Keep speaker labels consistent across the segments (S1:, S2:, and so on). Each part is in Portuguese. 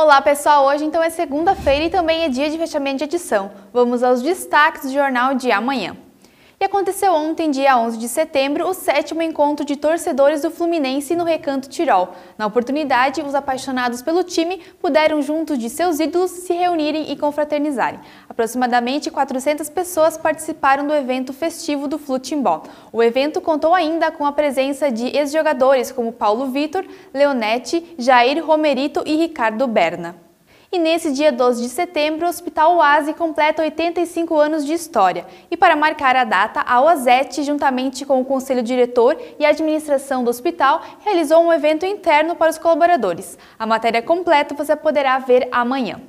S1: Olá pessoal, hoje então é segunda-feira e também é dia de fechamento de edição. Vamos aos destaques do jornal de amanhã. E aconteceu ontem, dia 11 de setembro, o sétimo encontro de torcedores do Fluminense no Recanto Tirol. Na oportunidade, os apaixonados pelo time puderam, junto de seus ídolos, se reunirem e confraternizarem. Aproximadamente 400 pessoas participaram do evento festivo do Flutimbol. O evento contou ainda com a presença de ex-jogadores como Paulo Vitor, Leonete, Jair Romerito e Ricardo Berna. E nesse dia 12 de setembro, o Hospital Oase completa 85 anos de história. E para marcar a data, a OASET, juntamente com o Conselho Diretor e a administração do hospital, realizou um evento interno para os colaboradores. A matéria completa você poderá ver amanhã.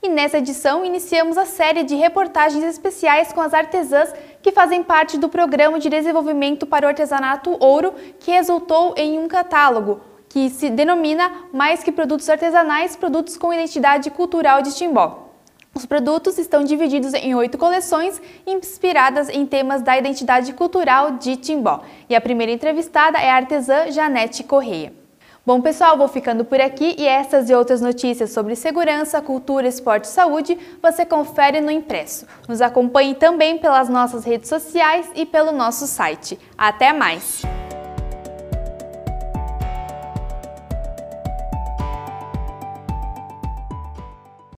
S1: E nessa edição, iniciamos a série de reportagens especiais com as artesãs que fazem parte do Programa de Desenvolvimento para o Artesanato Ouro, que resultou em um catálogo, que se denomina mais que produtos artesanais, produtos com identidade cultural de Timbó. Os produtos estão divididos em oito coleções inspiradas em temas da identidade cultural de Timbó. E a primeira entrevistada é a artesã Janete Correia. Bom, pessoal, vou ficando por aqui e essas e outras notícias sobre segurança, cultura, esporte e saúde você confere no impresso. Nos acompanhe também pelas nossas redes sociais e pelo nosso site. Até mais!